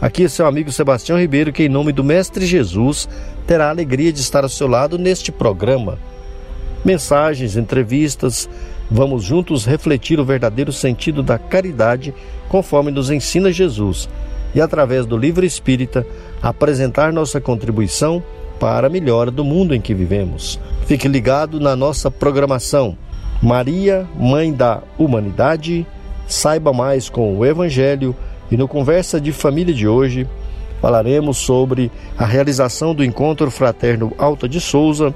Aqui é seu amigo Sebastião Ribeiro, que em nome do Mestre Jesus terá a alegria de estar ao seu lado neste programa. Mensagens, entrevistas, vamos juntos refletir o verdadeiro sentido da caridade conforme nos ensina Jesus e através do livro espírita apresentar nossa contribuição para a melhora do mundo em que vivemos. Fique ligado na nossa programação. Maria, Mãe da Humanidade. Saiba mais com o Evangelho e no Conversa de Família de hoje falaremos sobre a realização do Encontro Fraterno Alta de Souza.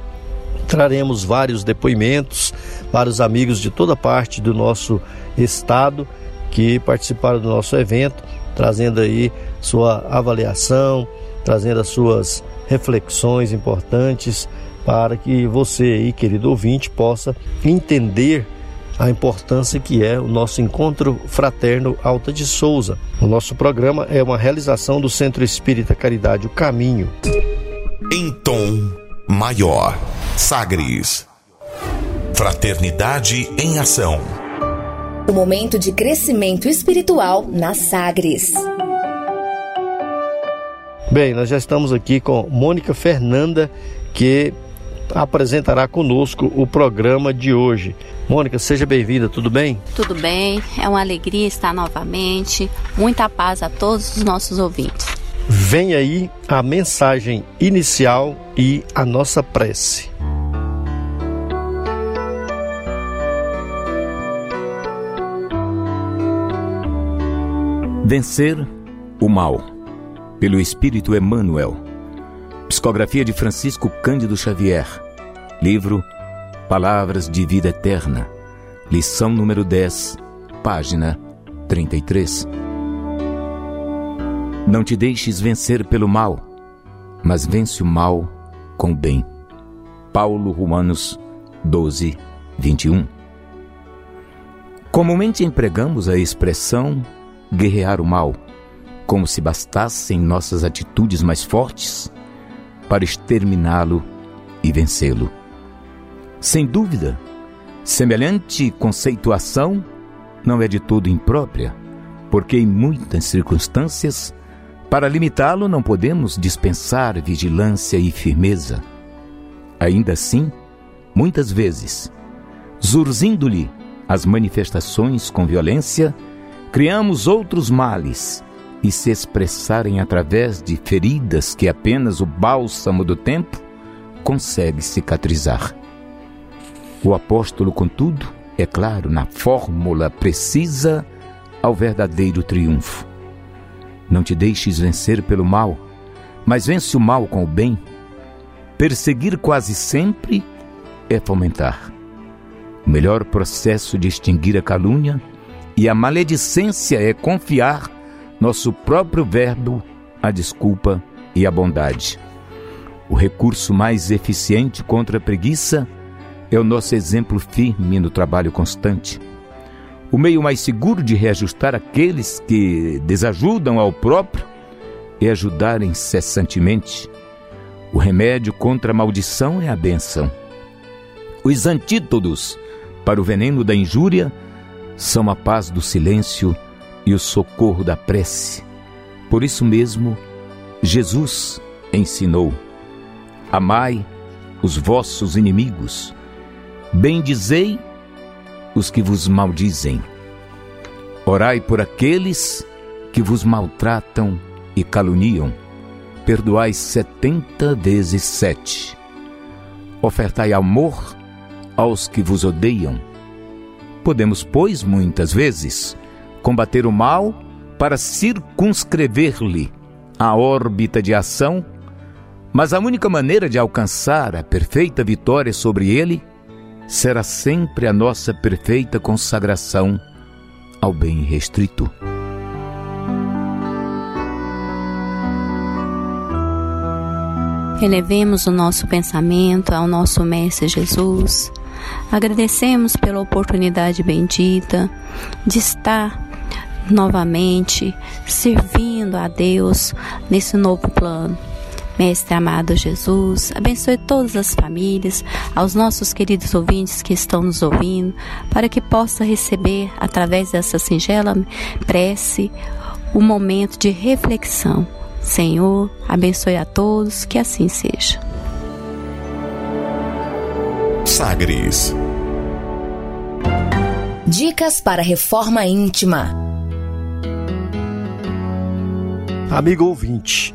Traremos vários depoimentos, vários amigos de toda parte do nosso estado que participaram do nosso evento, trazendo aí sua avaliação, trazendo as suas reflexões importantes para que você aí, querido ouvinte, possa entender a importância que é o nosso encontro fraterno Alta de Souza. O nosso programa é uma realização do Centro Espírita Caridade O Caminho. Em tom maior, Sagres. Fraternidade em ação. O momento de crescimento espiritual na Sagres. Bem, nós já estamos aqui com Mônica Fernanda, que apresentará conosco o programa de hoje. Mônica, seja bem-vinda, tudo bem? Tudo bem, é uma alegria estar novamente. Muita paz a todos os nossos ouvintes. Vem aí a mensagem inicial e a nossa prece. Vencer o mal, pelo Espírito Emmanuel Psicografia de Francisco Cândido Xavier. Livro Palavras de Vida Eterna. Lição número 10, página 33. Não te deixes vencer pelo mal, mas vence o mal com o bem. Paulo Romanos 12, 21. Comumente empregamos a expressão guerrear o mal, como se bastassem nossas atitudes mais fortes para exterminá-lo e vencê-lo. Sem dúvida, semelhante conceituação não é de todo imprópria, porque em muitas circunstâncias, para limitá-lo não podemos dispensar vigilância e firmeza. Ainda assim, muitas vezes, zurzindo-lhe as manifestações com violência, criamos outros males e se expressarem através de feridas que apenas o bálsamo do tempo consegue cicatrizar. O apóstolo, contudo, é claro na fórmula precisa ao verdadeiro triunfo. Não te deixes vencer pelo mal, mas vence o mal com o bem. Perseguir quase sempre é fomentar. O melhor processo de extinguir a calúnia e a maledicência é confiar nosso próprio verbo, a desculpa e a bondade. O recurso mais eficiente contra a preguiça é o nosso exemplo firme no trabalho constante. O meio mais seguro de reajustar aqueles que desajudam ao próprio é ajudar incessantemente. O remédio contra a maldição é a benção. Os antídotos para o veneno da injúria são a paz do silêncio e o socorro da prece. Por isso mesmo, Jesus ensinou: Amai os vossos inimigos, bendizei os que vos maldizem, orai por aqueles que vos maltratam e caluniam, perdoai setenta vezes sete, ofertai amor aos que vos odeiam. Podemos, pois, muitas vezes, combater o mal para circunscrever-lhe a órbita de ação, mas a única maneira de alcançar a perfeita vitória sobre ele será sempre a nossa perfeita consagração ao bem restrito. Elevemos o nosso pensamento ao nosso Mestre Jesus. Agradecemos pela oportunidade bendita de estar novamente servindo a Deus nesse novo plano. Mestre amado Jesus, abençoe todas as famílias, aos nossos queridos ouvintes que estão nos ouvindo, para que possa receber, através dessa singela prece, o um momento de reflexão. Senhor, abençoe a todos, que assim seja. Sagres. Dicas para reforma íntima. Amigo ouvinte,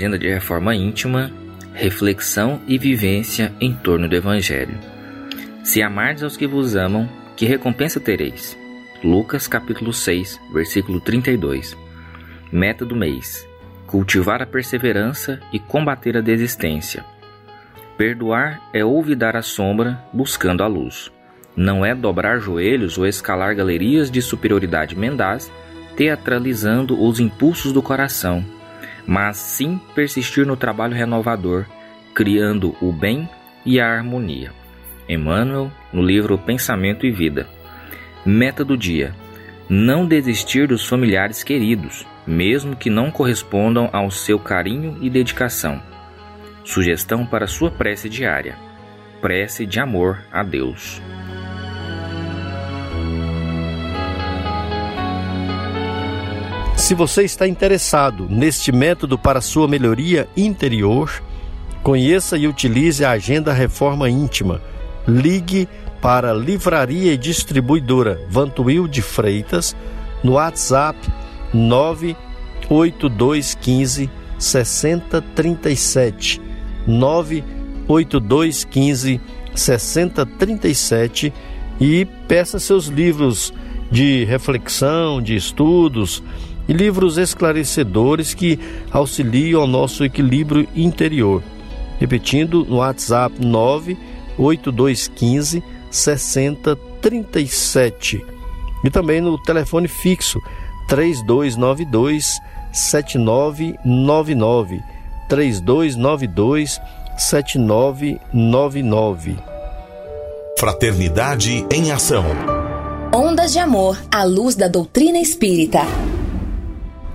Agenda de reforma íntima, reflexão e vivência em torno do Evangelho. Se amardes aos que vos amam, que recompensa tereis? Lucas capítulo 6, versículo 32. Meta do mês: cultivar a perseverança e combater a desistência. Perdoar é olvidar a sombra buscando a luz. Não é dobrar joelhos ou escalar galerias de superioridade mendaz, teatralizando os impulsos do coração mas sim persistir no trabalho renovador, criando o bem e a harmonia. Emmanuel, no livro Pensamento e Vida. Meta do dia: não desistir dos familiares queridos, mesmo que não correspondam ao seu carinho e dedicação. Sugestão para sua prece diária: prece de amor a Deus. Se você está interessado neste método para sua melhoria interior, conheça e utilize a Agenda Reforma Íntima. Ligue para Livraria e Distribuidora Vantuil de Freitas no WhatsApp 98215 6037 98215 6037 e peça seus livros de reflexão, de estudos, e livros esclarecedores que auxiliam ao nosso equilíbrio interior. Repetindo, no WhatsApp 98215 6037 e também no telefone fixo 3292 7999 3292 7999 Fraternidade em Ação Ondas de Amor à luz da doutrina espírita.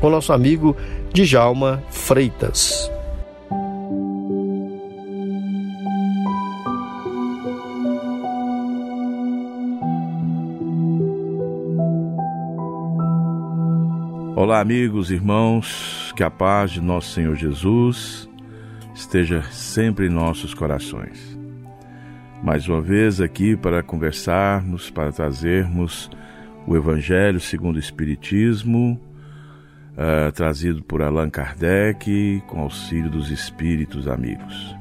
com nosso amigo Djalma Freitas. Olá, amigos, irmãos, que a paz de nosso Senhor Jesus esteja sempre em nossos corações. Mais uma vez aqui para conversarmos, para trazermos o Evangelho segundo o Espiritismo, uh, trazido por Allan Kardec, com auxílio dos espíritos amigos.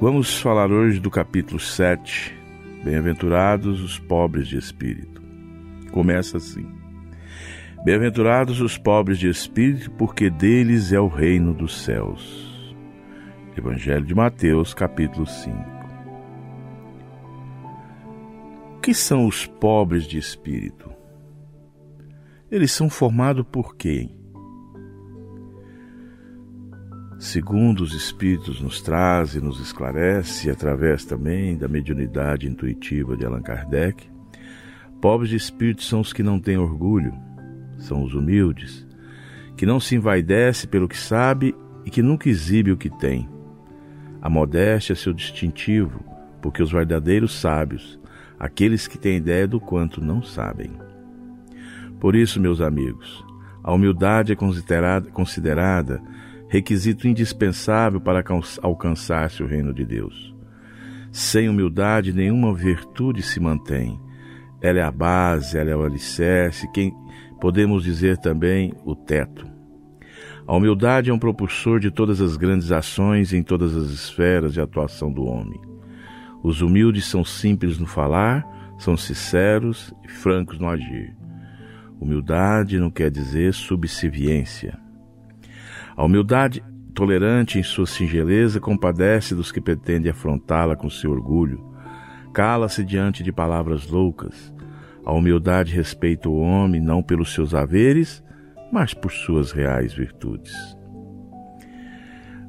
Vamos falar hoje do capítulo 7, Bem-aventurados os pobres de espírito. Começa assim: Bem-aventurados os pobres de espírito, porque deles é o reino dos céus. Evangelho de Mateus, capítulo 5. O que são os pobres de espírito? Eles são formados por quem? Segundo os Espíritos nos traz e nos esclarece, através também da mediunidade intuitiva de Allan Kardec, pobres de espírito são os que não têm orgulho, são os humildes, que não se envaidece pelo que sabe e que nunca exibe o que tem. A modéstia é seu distintivo, porque os verdadeiros sábios, aqueles que têm ideia do quanto não sabem. Por isso, meus amigos, a humildade é considerada, considerada requisito indispensável para alcançar-se o reino de Deus. Sem humildade, nenhuma virtude se mantém. Ela é a base, ela é o alicerce, quem podemos dizer também o teto. A humildade é um propulsor de todas as grandes ações em todas as esferas de atuação do homem. Os humildes são simples no falar, são sinceros e francos no agir. Humildade não quer dizer subserviência. A humildade tolerante em sua singeleza, compadece dos que pretendem afrontá-la com seu orgulho. Cala-se diante de palavras loucas. A humildade respeita o homem não pelos seus haveres, mas por suas reais virtudes.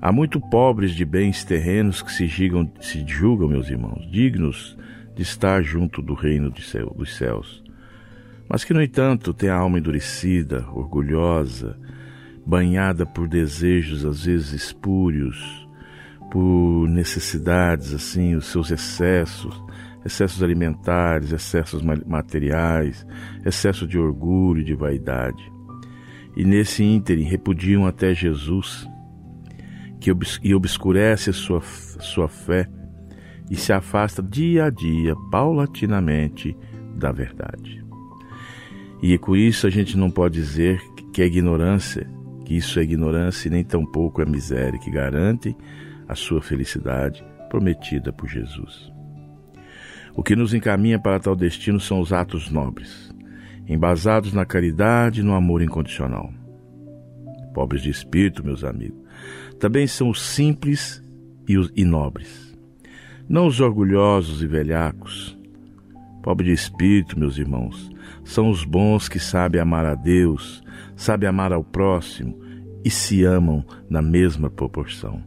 Há muito pobres de bens terrenos que se julgam, se julgam meus irmãos, dignos de estar junto do reino dos céus, mas que, no entanto, têm a alma endurecida, orgulhosa, banhada por desejos às vezes espúrios, por necessidades, assim, os seus excessos, excessos alimentares, excessos materiais, excesso de orgulho e de vaidade. E nesse ínterim repudiam até Jesus, que obs e obscurece sua, sua fé e se afasta dia a dia, paulatinamente, da verdade. E com isso a gente não pode dizer que a ignorância que isso é ignorância e nem tampouco é miséria que garante a sua felicidade prometida por Jesus. O que nos encaminha para tal destino são os atos nobres, embasados na caridade e no amor incondicional. Pobres de espírito, meus amigos, também são os simples e os nobres, não os orgulhosos e velhacos. Pobre de espírito, meus irmãos, são os bons que sabem amar a Deus, sabe amar ao próximo e se amam na mesma proporção.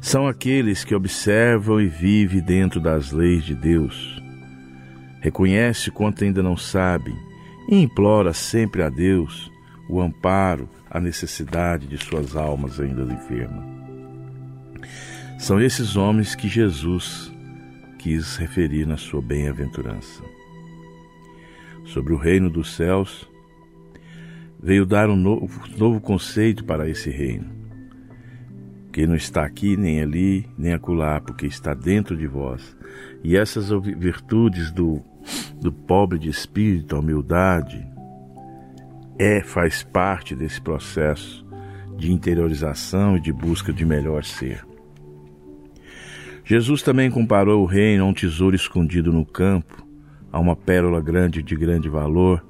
São aqueles que observam e vivem dentro das leis de Deus. Reconhece quanto ainda não sabem e implora sempre a Deus o amparo, a necessidade de suas almas ainda enfermas. São esses homens que Jesus quis referir na sua bem-aventurança. Sobre o reino dos céus, veio dar um novo, novo conceito para esse reino, que não está aqui, nem ali, nem acolá, porque está dentro de vós. E essas virtudes do, do pobre de espírito, a humildade, é, faz parte desse processo de interiorização e de busca de melhor ser. Jesus também comparou o reino a um tesouro escondido no campo, a uma pérola grande de grande valor,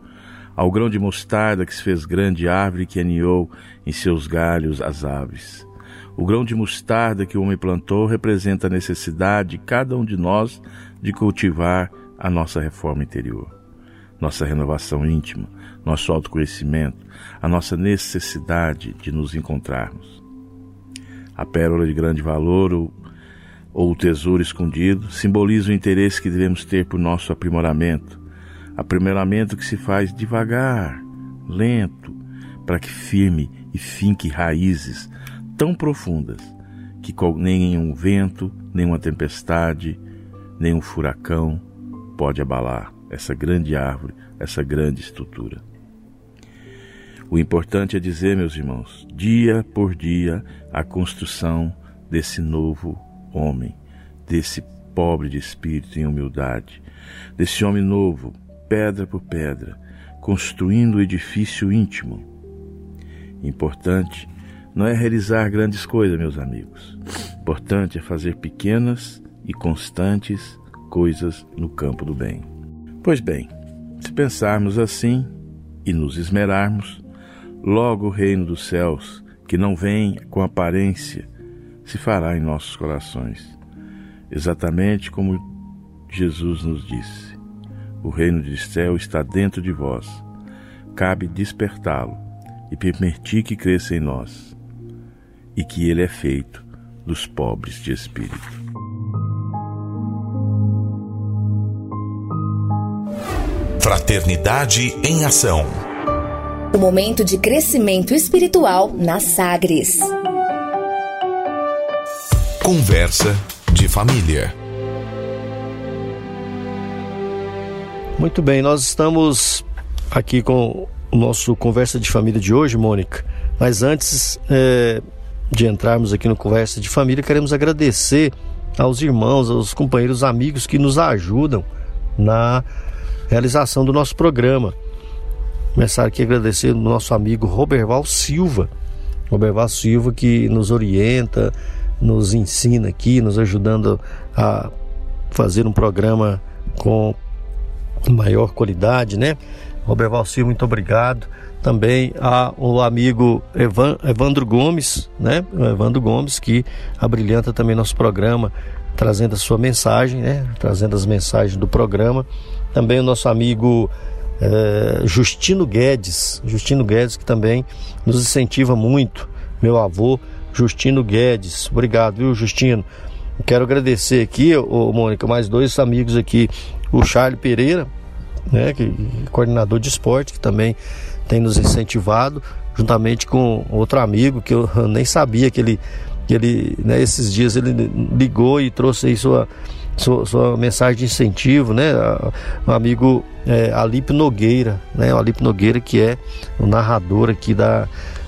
ao grão de mostarda que se fez grande árvore que aninhou em seus galhos as aves. O grão de mostarda que o homem plantou representa a necessidade de cada um de nós de cultivar a nossa reforma interior, nossa renovação íntima, nosso autoconhecimento, a nossa necessidade de nos encontrarmos. A pérola de grande valor ou, ou o tesouro escondido simboliza o interesse que devemos ter por nosso aprimoramento, aprimoramento que se faz devagar, lento, para que firme e finque raízes tão profundas que nem um vento, nem uma tempestade, nem um furacão pode abalar essa grande árvore, essa grande estrutura. O importante é dizer, meus irmãos, dia por dia, a construção desse novo homem, desse pobre de espírito em humildade, desse homem novo, pedra por pedra, construindo o edifício íntimo. Importante não é realizar grandes coisas, meus amigos. Importante é fazer pequenas e constantes coisas no campo do bem. Pois bem, se pensarmos assim e nos esmerarmos, logo o reino dos céus, que não vem com aparência, se fará em nossos corações, exatamente como Jesus nos disse. O reino de céu está dentro de vós. Cabe despertá-lo e permitir que cresça em nós, e que ele é feito dos pobres de espírito. Fraternidade em Ação. O momento de crescimento espiritual na Sagres. Conversa de família. Muito bem, nós estamos aqui com o nosso Conversa de Família de hoje, Mônica. Mas antes é, de entrarmos aqui no Conversa de Família, queremos agradecer aos irmãos, aos companheiros, amigos que nos ajudam na realização do nosso programa. Começar aqui a agradecer ao nosso amigo Roberval Silva. Roberval Silva que nos orienta, nos ensina aqui, nos ajudando a fazer um programa com maior qualidade, né? Roberval Silva, muito obrigado. Também ao amigo Evan, Evandro Gomes, né? O Evandro Gomes, que abrilhanta também nosso programa, trazendo a sua mensagem, né? Trazendo as mensagens do programa. Também o nosso amigo é, Justino Guedes, Justino Guedes que também nos incentiva muito, meu avô Justino Guedes. Obrigado, viu, Justino? Quero agradecer aqui, ô, Mônica, mais dois amigos aqui, o Charles Pereira, né, que coordenador de esporte, que também tem nos incentivado, juntamente com outro amigo que eu nem sabia que ele, que ele né, esses dias ele ligou e trouxe aí sua, sua, sua mensagem de incentivo, né? O amigo é, Alipe Nogueira, né? O Alipe Nogueira que é o narrador aqui da,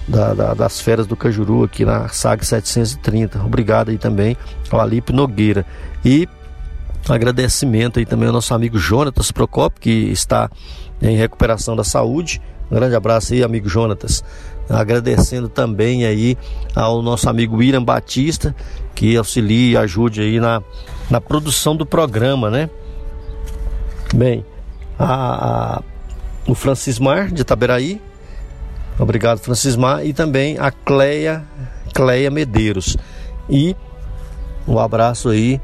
da, da, das feras do Cajuru aqui na SAG 730. Obrigado aí também ao Alipe Nogueira. E agradecimento aí também ao nosso amigo Jonatas Procopio, que está em recuperação da saúde. Um grande abraço aí, amigo Jonatas. Agradecendo também aí ao nosso amigo William Batista, que auxilie e ajude aí na, na produção do programa, né? Bem, a, a, o Francismar de Itaberaí, Obrigado, Francismar. E também a Cleia, Cleia Medeiros. E um abraço aí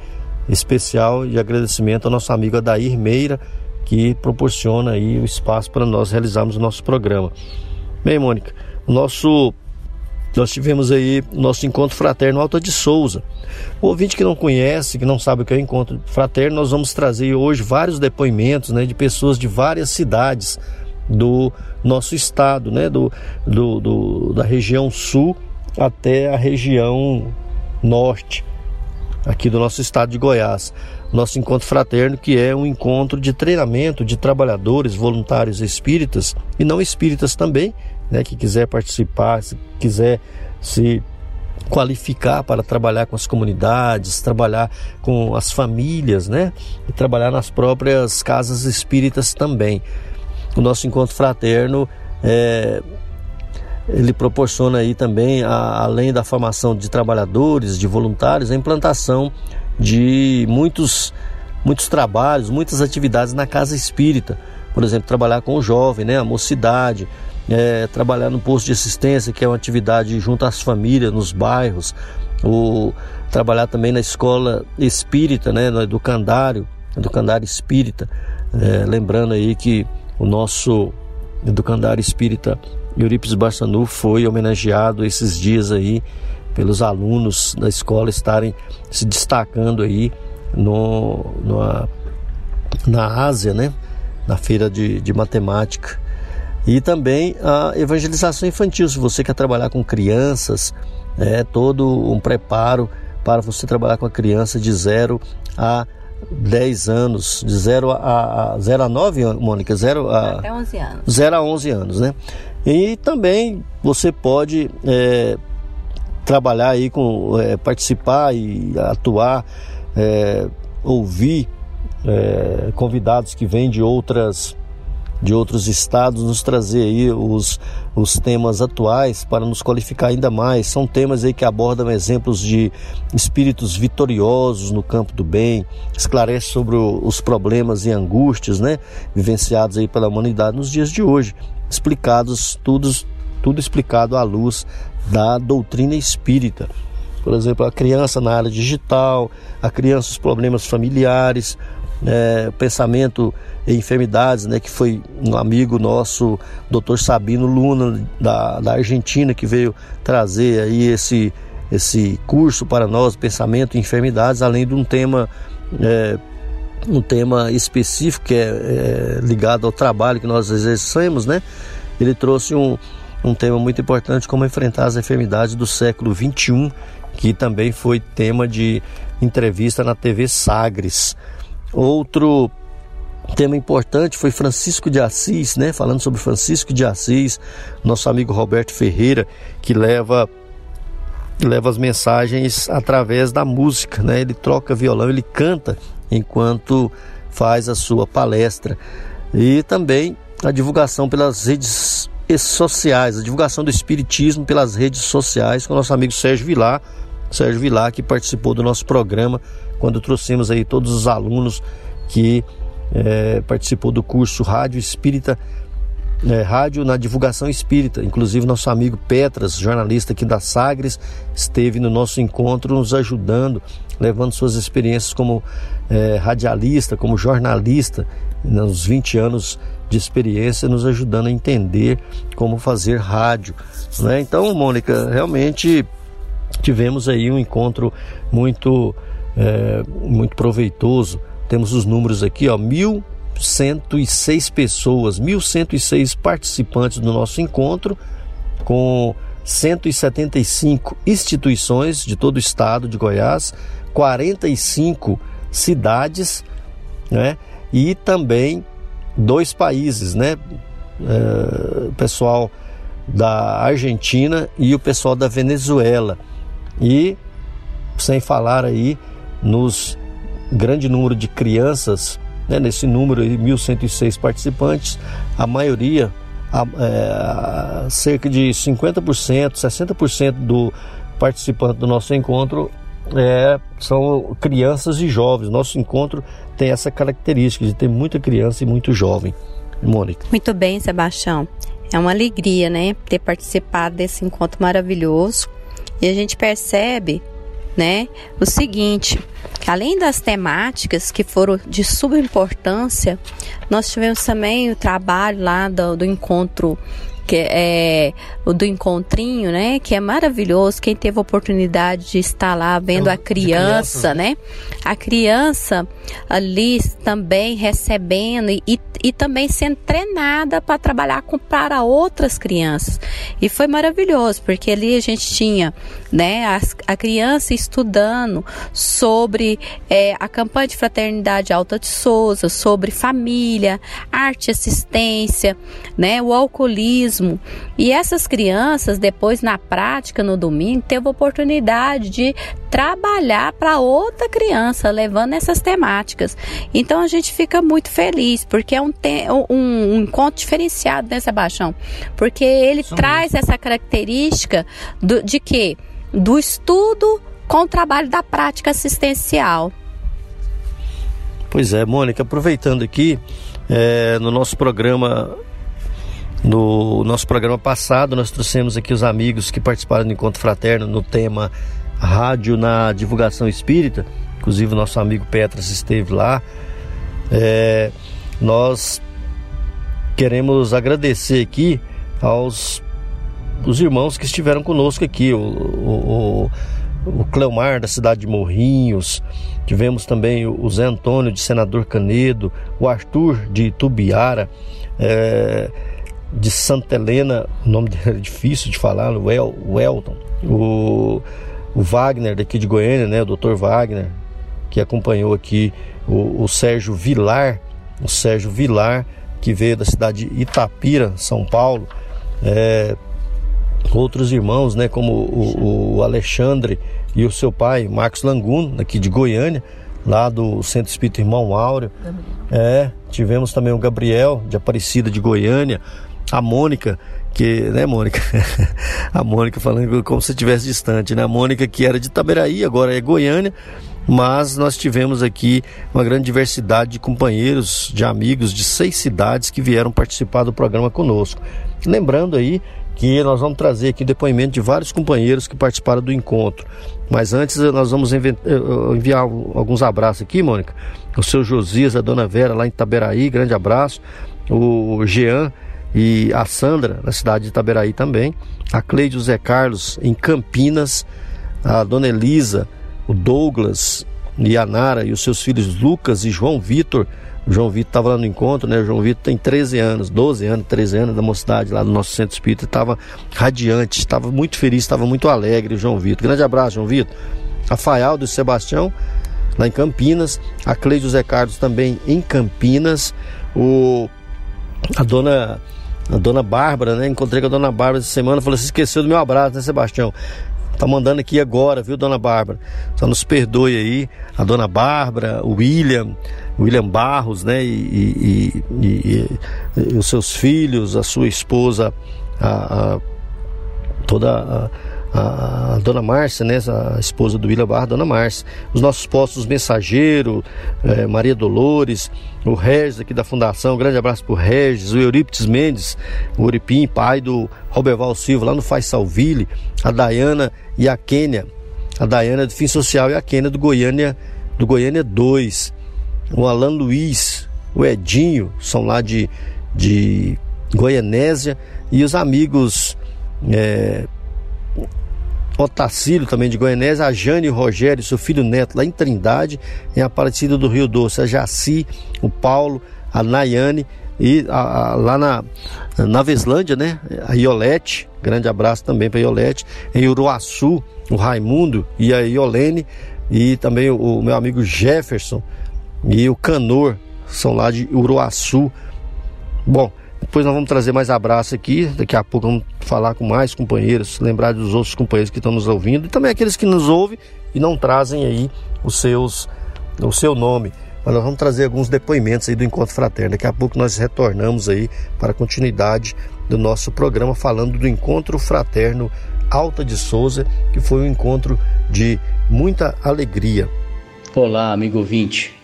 especial e agradecimento ao nosso amigo Adair Meira, que proporciona aí o espaço para nós realizarmos o nosso programa. Bem, Mônica, nosso nós tivemos aí nosso encontro fraterno Alta de Souza. O ouvinte que não conhece, que não sabe o que é o encontro fraterno, nós vamos trazer hoje vários depoimentos né, de pessoas de várias cidades do nosso estado, né? do, do, do da região sul até a região norte aqui do nosso estado de Goiás. Nosso encontro fraterno, que é um encontro de treinamento de trabalhadores voluntários espíritas e não espíritas também, né, que quiser participar, se quiser se qualificar para trabalhar com as comunidades, trabalhar com as famílias, né, e trabalhar nas próprias casas espíritas também o nosso encontro fraterno é, ele proporciona aí também, a, além da formação de trabalhadores, de voluntários, a implantação de muitos, muitos trabalhos, muitas atividades na casa espírita. Por exemplo, trabalhar com o jovem, né, a mocidade, é, trabalhar no posto de assistência, que é uma atividade junto às famílias, nos bairros, o, trabalhar também na escola espírita, né, no educandário, educandário espírita. É, lembrando aí que o nosso educandário espírita Eurípides Barçanu foi homenageado esses dias aí pelos alunos da escola estarem se destacando aí no, no na Ásia, né? na feira de, de matemática. E também a evangelização infantil. Se você quer trabalhar com crianças, é todo um preparo para você trabalhar com a criança de 0 a 10 anos, de 0 a, a, 0 a 9, Mônica? 0 a, Até 11 anos. 0 a 11 anos, né? E também você pode é, trabalhar aí com, é, participar e atuar, é, ouvir é, convidados que vêm de outras de outros estados, nos trazer aí os, os temas atuais para nos qualificar ainda mais. São temas aí que abordam exemplos de espíritos vitoriosos no campo do bem, esclarece sobre os problemas e angústias, né, vivenciados aí pela humanidade nos dias de hoje, explicados tudo, tudo explicado à luz da doutrina espírita. Por exemplo, a criança na área digital, a criança os problemas familiares, é, pensamento e enfermidades, né, que foi um amigo nosso, Dr. Sabino Luna, da, da Argentina, que veio trazer aí esse, esse curso para nós, pensamento e enfermidades, além de um tema é, um tema específico que é, é, ligado ao trabalho que nós exercemos, né? Ele trouxe um, um tema muito importante como enfrentar as enfermidades do século 21 que também foi tema de entrevista na TV Sagres. Outro tema importante foi Francisco de Assis, né? Falando sobre Francisco de Assis, nosso amigo Roberto Ferreira, que leva leva as mensagens através da música, né? Ele troca violão, ele canta enquanto faz a sua palestra. E também a divulgação pelas redes sociais, a divulgação do espiritismo pelas redes sociais com nosso amigo Sérgio Vilar, Sérgio Vilar que participou do nosso programa quando trouxemos aí todos os alunos que é, participou do curso Rádio Espírita é, rádio na divulgação espírita. Inclusive, nosso amigo Petras, jornalista aqui da Sagres, esteve no nosso encontro nos ajudando, levando suas experiências como é, radialista, como jornalista, nos 20 anos de experiência, nos ajudando a entender como fazer rádio. Né? Então, Mônica, realmente tivemos aí um encontro muito, é, muito proveitoso. Temos os números aqui, ó, mil 1.106 pessoas, 1.106 participantes do nosso encontro, com 175 instituições de todo o estado de Goiás, 45 cidades, né? E também dois países, né? É, pessoal da Argentina e o pessoal da Venezuela. E sem falar aí nos grande número de crianças né, nesse número de 1.106 participantes, a maioria, a, é, cerca de 50%, 60% do participante do nosso encontro é, são crianças e jovens. Nosso encontro tem essa característica de ter muita criança e muito jovem. Mônica. Muito bem, Sebastião. É uma alegria, né, ter participado desse encontro maravilhoso. E a gente percebe, né, o seguinte, Além das temáticas que foram de suma importância, nós tivemos também o trabalho lá do, do encontro que é o do encontrinho, né? Que é maravilhoso. Quem teve a oportunidade de estar lá vendo a criança, né? A criança ali também recebendo e, e, também sendo treinada para trabalhar com para outras crianças. E foi maravilhoso, porque ali a gente tinha, né, a, a criança estudando sobre é, a campanha de fraternidade Alta de Souza, sobre família, arte e assistência, né, o alcoolismo. E essas crianças, depois na prática, no domingo, teve a oportunidade de trabalhar para outra criança, levando essas temáticas. Então a gente fica muito feliz, porque é um, um, um encontro diferenciado, né, Sebastião? Porque ele traz essa característica do, de que? Do estudo com o trabalho da prática assistencial. Pois é, Mônica, aproveitando aqui, é, no nosso programa no nosso programa passado, nós trouxemos aqui os amigos que participaram do Encontro Fraterno no tema rádio na divulgação espírita, inclusive o nosso amigo Petras esteve lá. É, nós queremos agradecer aqui aos os irmãos que estiveram conosco aqui, o, o, o Cleomar da cidade de Morrinhos, tivemos também o Zé Antônio de Senador Canedo, o Arthur de Itubiara, é, de Santa Helena, o nome dele é difícil de falar, o, El, o Elton, o o Wagner daqui de Goiânia, né, o Dr. Wagner, que acompanhou aqui o, o Sérgio Vilar, o Sérgio Vilar, que veio da cidade de Itapira, São Paulo. É, outros irmãos, né, como o, o, Alexandre e o seu pai, Marcos Languno, daqui de Goiânia, lá do Centro Espírita Irmão Áureo. É, tivemos também o Gabriel, de Aparecida de Goiânia, a Mônica, que, né, Mônica? a Mônica falando como se estivesse distante, né? A Mônica que era de Itaberaí, agora é Goiânia, mas nós tivemos aqui uma grande diversidade de companheiros, de amigos de seis cidades que vieram participar do programa conosco. Lembrando aí que nós vamos trazer aqui depoimento de vários companheiros que participaram do encontro. Mas antes nós vamos eh, enviar alguns abraços aqui, Mônica. O seu Josias, a dona Vera lá em Itaberaí, grande abraço. O Jean e a Sandra, na cidade de Itaberaí também, a Cleide José Carlos, em Campinas, a Dona Elisa, o Douglas e a Nara e os seus filhos Lucas e João Vitor, O João Vitor estava lá no encontro, né? O João Vitor tem 13 anos, 12 anos, 13 anos da mocidade lá do nosso centro espírita, estava radiante, estava muito feliz, estava muito alegre o João Vitor. Grande abraço, João Vitor. Rafael do Sebastião, lá em Campinas, a Cleide José Carlos também em Campinas, o a dona a dona Bárbara, né? Encontrei com a dona Bárbara essa semana, falou: "Você esqueceu do meu abraço, né, Sebastião?" Tá mandando aqui agora, viu, dona Bárbara? Só nos perdoe aí, a dona Bárbara, o William, William Barros, né? E, e, e, e os seus filhos, a sua esposa, a, a toda a, a, dona Márcia, né, a esposa do William Barra, dona Márcia, os nossos postos mensageiro, eh, Maria Dolores, o Regis aqui da Fundação, um grande abraço pro Regis, o Eurípides Mendes, o Uripim, pai do Roberval Silva, lá no Faz Salville, a Dayana e a Quênia, a Dayana do Fim Social e a Quênia do Goiânia, do Goiânia 2, o Alan Luiz, o Edinho, são lá de, de Goianésia, e os amigos é, Otacílio também de Goianésia, a Jane Rogério, seu filho neto lá em Trindade, em Aparecida do Rio Doce, a Jaci, o Paulo, a Nayane e a, a, lá na, na Veslândia, né? A Iolete, grande abraço também para Iolete, em Uruaçu, o Raimundo e a Iolene e também o, o meu amigo Jefferson e o Canor, são lá de Uruaçu. Bom, depois nós vamos trazer mais abraço aqui. Daqui a pouco vamos falar com mais companheiros, lembrar dos outros companheiros que estão nos ouvindo e também aqueles que nos ouvem e não trazem aí os seus, o seu nome. Mas nós vamos trazer alguns depoimentos aí do Encontro Fraterno. Daqui a pouco nós retornamos aí para a continuidade do nosso programa falando do Encontro Fraterno Alta de Souza, que foi um encontro de muita alegria. Olá, amigo ouvinte.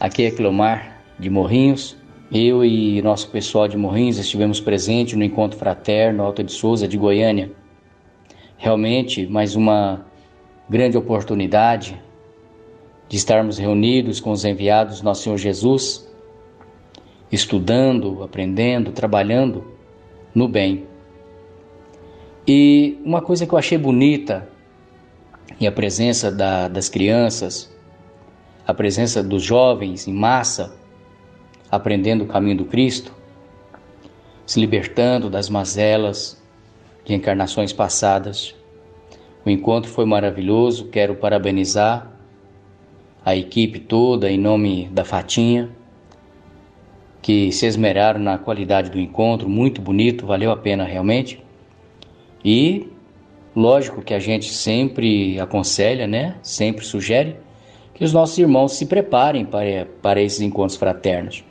Aqui é Clomar de Morrinhos eu e nosso pessoal de Morrinhos estivemos presentes no Encontro Fraterno Alta de Souza de Goiânia. Realmente, mais uma grande oportunidade de estarmos reunidos com os enviados do Nosso Senhor Jesus, estudando, aprendendo, trabalhando no bem. E uma coisa que eu achei bonita e a presença da, das crianças, a presença dos jovens em massa, aprendendo o caminho do Cristo, se libertando das mazelas de encarnações passadas. O encontro foi maravilhoso, quero parabenizar a equipe toda em nome da Fatinha, que se esmeraram na qualidade do encontro, muito bonito, valeu a pena realmente. E lógico que a gente sempre aconselha, né? Sempre sugere que os nossos irmãos se preparem para, para esses encontros fraternos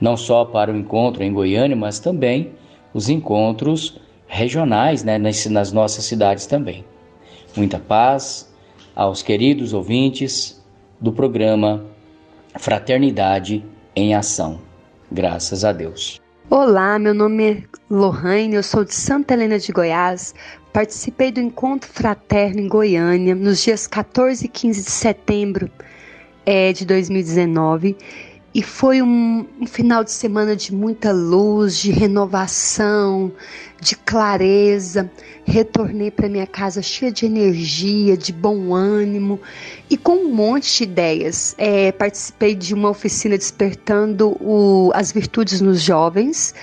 não só para o encontro em Goiânia, mas também os encontros regionais né, nas, nas nossas cidades também. Muita paz aos queridos ouvintes do programa Fraternidade em Ação. Graças a Deus. Olá, meu nome é Lohane, eu sou de Santa Helena de Goiás. Participei do Encontro Fraterno em Goiânia nos dias 14 e 15 de setembro é, de 2019 e foi um, um, final de semana de muita luz, de renovação, de clareza. Retornei para minha casa cheia de energia, de bom ânimo e com um monte de ideias. É, participei de uma oficina despertando o, as virtudes nos jovens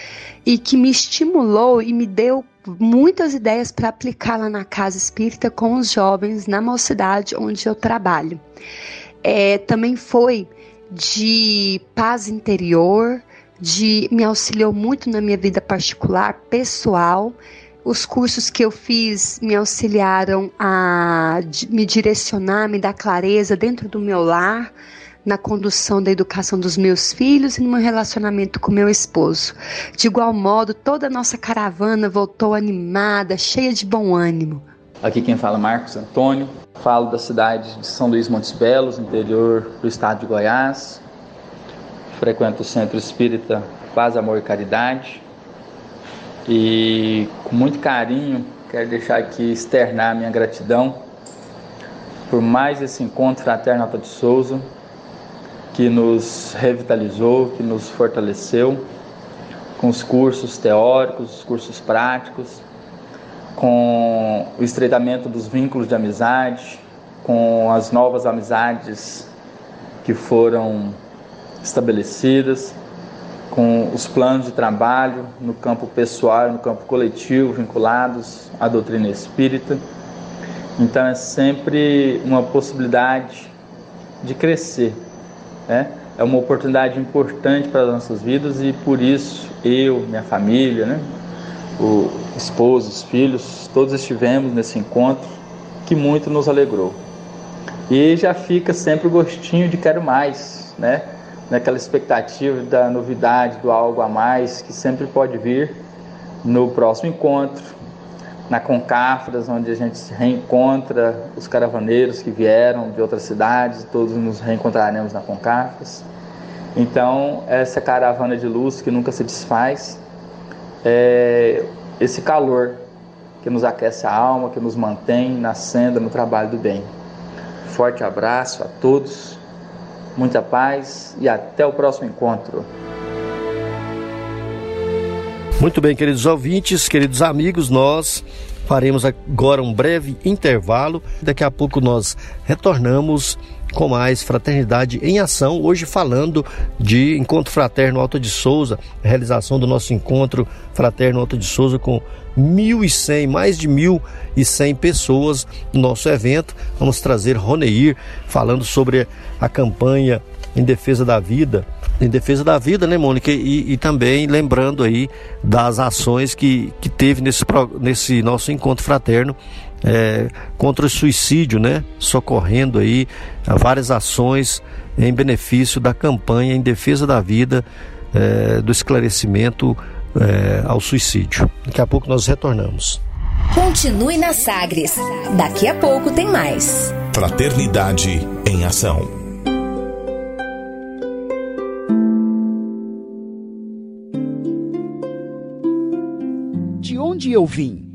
e que me estimulou e me deu muitas ideias para aplicar lá na casa espírita com os jovens na mocidade onde eu trabalho. É, também foi de paz interior, de me auxiliou muito na minha vida particular, pessoal. Os cursos que eu fiz me auxiliaram a me direcionar, me dar clareza dentro do meu lar, na condução da educação dos meus filhos e no meu relacionamento com meu esposo. De igual modo, toda a nossa caravana voltou animada, cheia de bom ânimo. Aqui quem fala é Marcos Antônio, falo da cidade de São Luís Montes Belos, interior do estado de Goiás. Frequento o Centro Espírita Paz, Amor e Caridade. E com muito carinho quero deixar aqui externar minha gratidão por mais esse encontro fraterno Alta de Souza, que nos revitalizou, que nos fortaleceu com os cursos teóricos, os cursos práticos, com o estreitamento dos vínculos de amizade, com as novas amizades que foram estabelecidas, com os planos de trabalho no campo pessoal no campo coletivo vinculados à doutrina espírita. Então é sempre uma possibilidade de crescer, né? É uma oportunidade importante para as nossas vidas e por isso eu, minha família, né? O esposo, os filhos, todos estivemos nesse encontro que muito nos alegrou. E já fica sempre o gostinho de quero mais, né? Naquela expectativa da novidade, do algo a mais que sempre pode vir no próximo encontro, na Concafras, onde a gente reencontra os caravaneiros que vieram de outras cidades, todos nos reencontraremos na Concafras. Então, essa caravana de luz que nunca se desfaz, é esse calor que nos aquece a alma, que nos mantém na senda, no trabalho do bem. Forte abraço a todos, muita paz e até o próximo encontro. Muito bem, queridos ouvintes, queridos amigos, nós faremos agora um breve intervalo. Daqui a pouco nós retornamos com mais Fraternidade em Ação, hoje falando de Encontro Fraterno Alto de Souza, realização do nosso Encontro Fraterno Alto de Souza com 1.100, mais de 1.100 pessoas no nosso evento. Vamos trazer Roneir falando sobre a campanha em defesa da vida, em defesa da vida, né, Mônica? E, e também lembrando aí das ações que, que teve nesse, nesse nosso encontro fraterno é, contra o suicídio, né? Socorrendo aí várias ações em benefício da campanha em defesa da vida, é, do esclarecimento é, ao suicídio. Daqui a pouco nós retornamos. Continue na Sagres. Daqui a pouco tem mais. Fraternidade em Ação. De onde eu vim?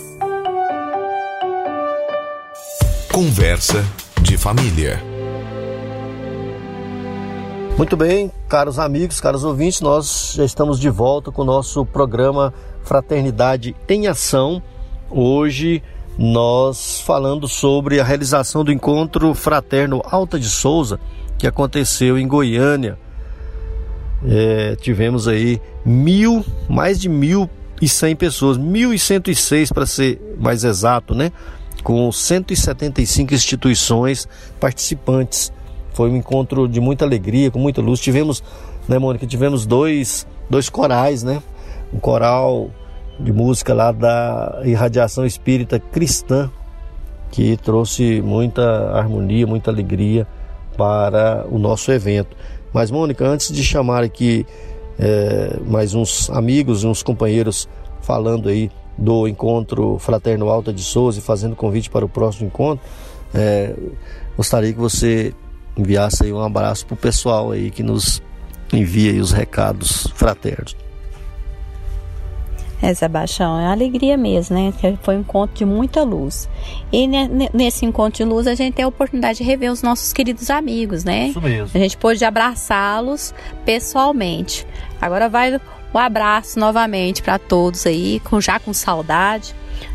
Conversa de família. Muito bem, caros amigos, caros ouvintes, nós já estamos de volta com o nosso programa Fraternidade em Ação. Hoje nós falando sobre a realização do encontro fraterno Alta de Souza, que aconteceu em Goiânia. É, tivemos aí mil, mais de mil e cem pessoas, mil e cento e seis para ser mais exato, né? Com 175 instituições participantes. Foi um encontro de muita alegria, com muita luz. Tivemos, né, Mônica, tivemos dois, dois corais, né? Um coral de música lá da Irradiação Espírita Cristã, que trouxe muita harmonia, muita alegria para o nosso evento. Mas, Mônica, antes de chamar aqui é, mais uns amigos uns companheiros falando aí do encontro fraterno Alta de Souza e fazendo convite para o próximo encontro, é, gostaria que você enviasse aí um abraço para o pessoal aí que nos envia os recados fraternos. É, Sebastião, é alegria mesmo, né? Foi um encontro de muita luz. E nesse encontro de luz a gente tem a oportunidade de rever os nossos queridos amigos, né? Isso mesmo. A gente pôde abraçá-los pessoalmente. Agora vai um abraço novamente para todos aí, com, já com saudade.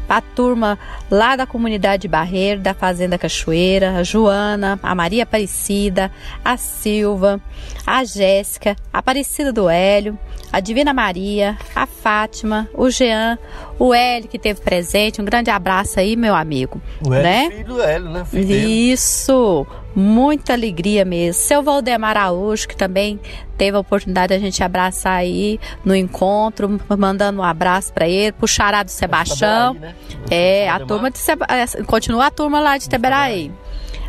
A turma lá da comunidade Barreiro, da Fazenda Cachoeira, a Joana, a Maria Aparecida, a Silva, a Jéssica, a Aparecida do Hélio, a Divina Maria, a Fátima, o Jean, o Hélio que teve presente, um grande abraço aí, meu amigo. O Hélio, né? filho do Hélio, né? Filho Isso, muita alegria mesmo. Seu Valdemar Araújo, que também teve a oportunidade de a gente abraçar aí no encontro, mandando um abraço para ele, pro Xará do Sebastião. Né? É, a turma de Seba... é, continua a turma lá de Teberaí.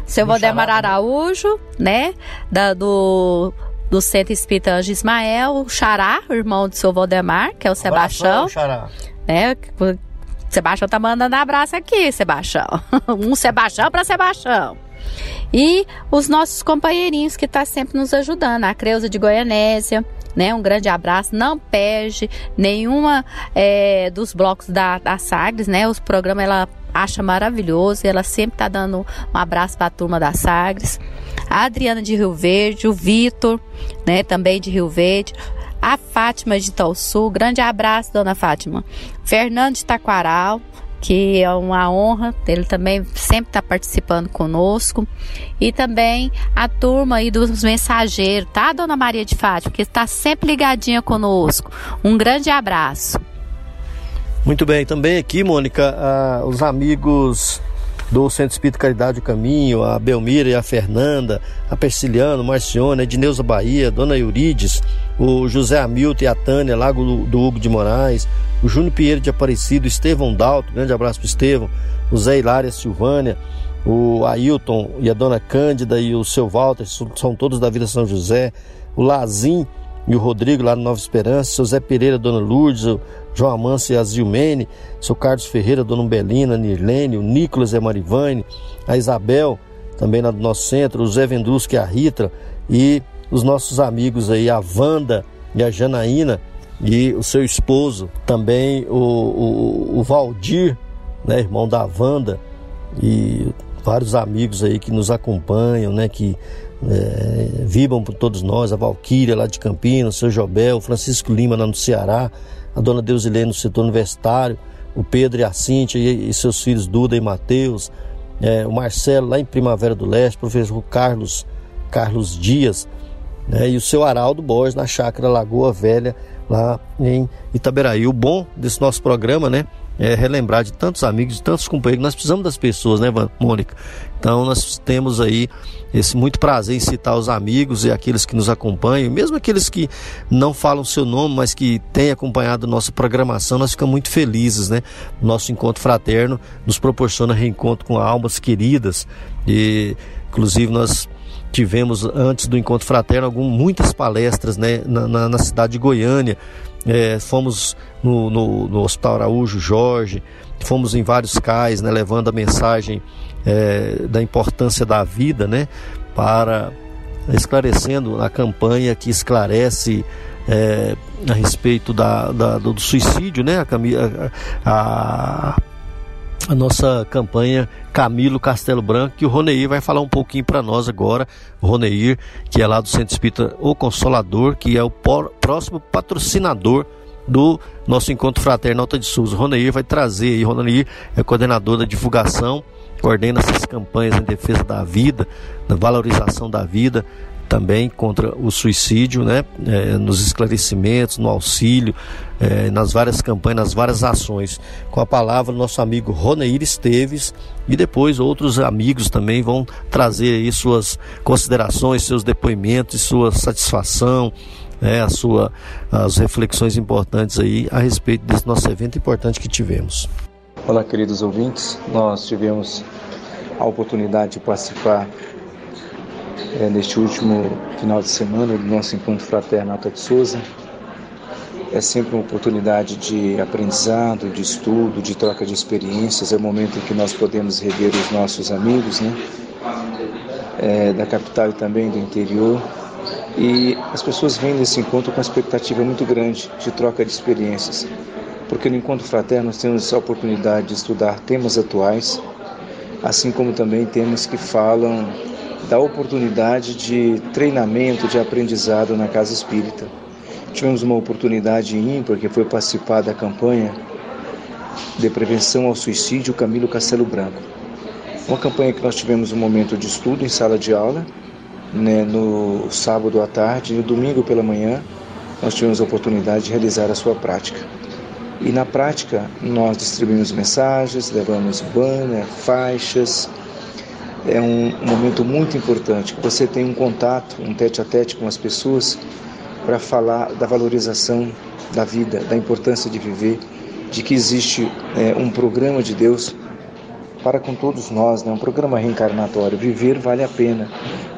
Seu Valdemar Xará. Araújo, né? Da, do, do Centro Espírita Anjo Ismael, o Xará, o irmão do seu Valdemar, que é o Sebastião. Abração, Xará. Né? Sebastião tá mandando abraço aqui, Sebastião. um Sebastião para Sebastião. E os nossos companheirinhos que tá sempre nos ajudando, a Creuza de Goianésia, né? Um grande abraço. Não perde nenhuma é, dos blocos da, da Sagres, né? Os programas ela acha maravilhoso e ela sempre tá dando um abraço para a turma da Sagres. A Adriana de Rio Verde, o Vitor, né? Também de Rio Verde. A Fátima de Sul, grande abraço, dona Fátima. Fernando de Taquaral, que é uma honra, ele também sempre está participando conosco. E também a turma aí dos mensageiros, tá, dona Maria de Fátima, que está sempre ligadinha conosco. Um grande abraço. Muito bem, também aqui, Mônica, os amigos do Centro Espírita Caridade do Caminho, a Belmira e a Fernanda, a Persiliano, Marcione, a Edneuza Bahia, Dona Eurides, o José Hamilton e a Tânia, Lago do, do Hugo de Moraes, o Júnior Pinheiro de Aparecido, o Estevão Dalto, grande abraço para Estevão, o Zé Hilária Silvânia, o Ailton e a Dona Cândida e o seu Walter, são todos da Vila São José, o Lazim e o Rodrigo lá no Nova Esperança, seu Zé Pereira, Dona Lourdes, o João Amâncio e a Zilmene, seu Carlos Ferreira, Dona Belina, a Nirlene, o Nicolas e a Marivane, a Isabel, também lá do nosso centro, o Zé Vendrusque e a Rita, e os nossos amigos aí, a Wanda e a Janaína, e o seu esposo, também o, o, o Valdir, né, irmão da Wanda, e vários amigos aí que nos acompanham, né, que é, vibram por todos nós, a Valquíria lá de Campinas, o seu Jobel, o Francisco Lima lá no Ceará, a dona Deusilene no setor universitário, o Pedro e a Cíntia e, e seus filhos Duda e Mateus, é, o Marcelo lá em Primavera do Leste, o professor Carlos, Carlos Dias, né, e o seu Araldo Borges na chácara Lagoa Velha, lá em Itaberaí. O bom desse nosso programa, né, é relembrar de tantos amigos, de tantos companheiros. Nós precisamos das pessoas, né, Mônica? Então nós temos aí esse muito prazer em citar os amigos e aqueles que nos acompanham, mesmo aqueles que não falam seu nome, mas que têm acompanhado nossa programação, nós ficamos muito felizes, né? Nosso encontro fraterno nos proporciona reencontro com almas queridas e, inclusive, nós tivemos antes do encontro fraterno algum, muitas palestras né, na, na- na cidade de Goiânia. É, fomos no, no- no Hospital Araújo Jorge, fomos em vários cais, né, levando a mensagem é, da importância da vida, né, para esclarecendo a campanha que esclarece é, a respeito da, da- do suicídio, né, a, a- a- a nossa campanha Camilo Castelo Branco, que o Roneir vai falar um pouquinho para nós agora. O Roneir, que é lá do Centro Espírita O Consolador, que é o próximo patrocinador do nosso encontro fraterno Alta de Souza. O Roneir vai trazer aí, Roneir é coordenador da divulgação, coordena essas campanhas em defesa da vida, na valorização da vida, também contra o suicídio, né? É, nos esclarecimentos, no auxílio, é, nas várias campanhas, nas várias ações. Com a palavra, nosso amigo Roneir Esteves e depois outros amigos também vão trazer aí suas considerações, seus depoimentos sua satisfação, né? a sua, as reflexões importantes aí a respeito desse nosso evento importante que tivemos. Olá, queridos ouvintes. Nós tivemos a oportunidade de participar eh, neste último final de semana do nosso encontro fraterno Alta de Souza. É sempre uma oportunidade de aprendizado, de estudo, de troca de experiências. É o momento em que nós podemos rever os nossos amigos, né? Eh, da capital e também do interior. E as pessoas vêm nesse encontro com uma expectativa muito grande de troca de experiências porque no Encontro Fraterno nós temos a oportunidade de estudar temas atuais, assim como também temas que falam da oportunidade de treinamento, de aprendizado na Casa Espírita. Tivemos uma oportunidade ímpar que foi participar da campanha de prevenção ao suicídio Camilo Castelo Branco. Uma campanha que nós tivemos um momento de estudo em sala de aula, né, no sábado à tarde e no domingo pela manhã nós tivemos a oportunidade de realizar a sua prática. E na prática, nós distribuímos mensagens, levamos banner, faixas. É um momento muito importante você tem um contato, um tete a tete com as pessoas para falar da valorização da vida, da importância de viver, de que existe é, um programa de Deus para com todos nós, né? um programa reencarnatório. Viver vale a pena.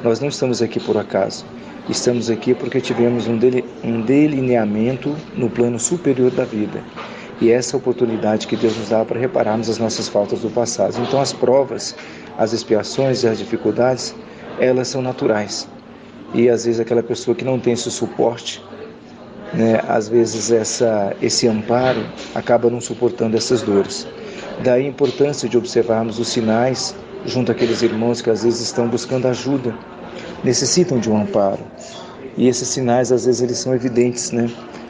Nós não estamos aqui por acaso. Estamos aqui porque tivemos um, dele, um delineamento no plano superior da vida. E essa é a oportunidade que Deus nos dá para repararmos as nossas faltas do passado. Então, as provas, as expiações e as dificuldades, elas são naturais. E às vezes aquela pessoa que não tem esse suporte, né, às vezes essa, esse amparo acaba não suportando essas dores. Daí a importância de observarmos os sinais junto àqueles irmãos que às vezes estão buscando ajuda necessitam de um amparo. E esses sinais, às vezes, eles são evidentes, né?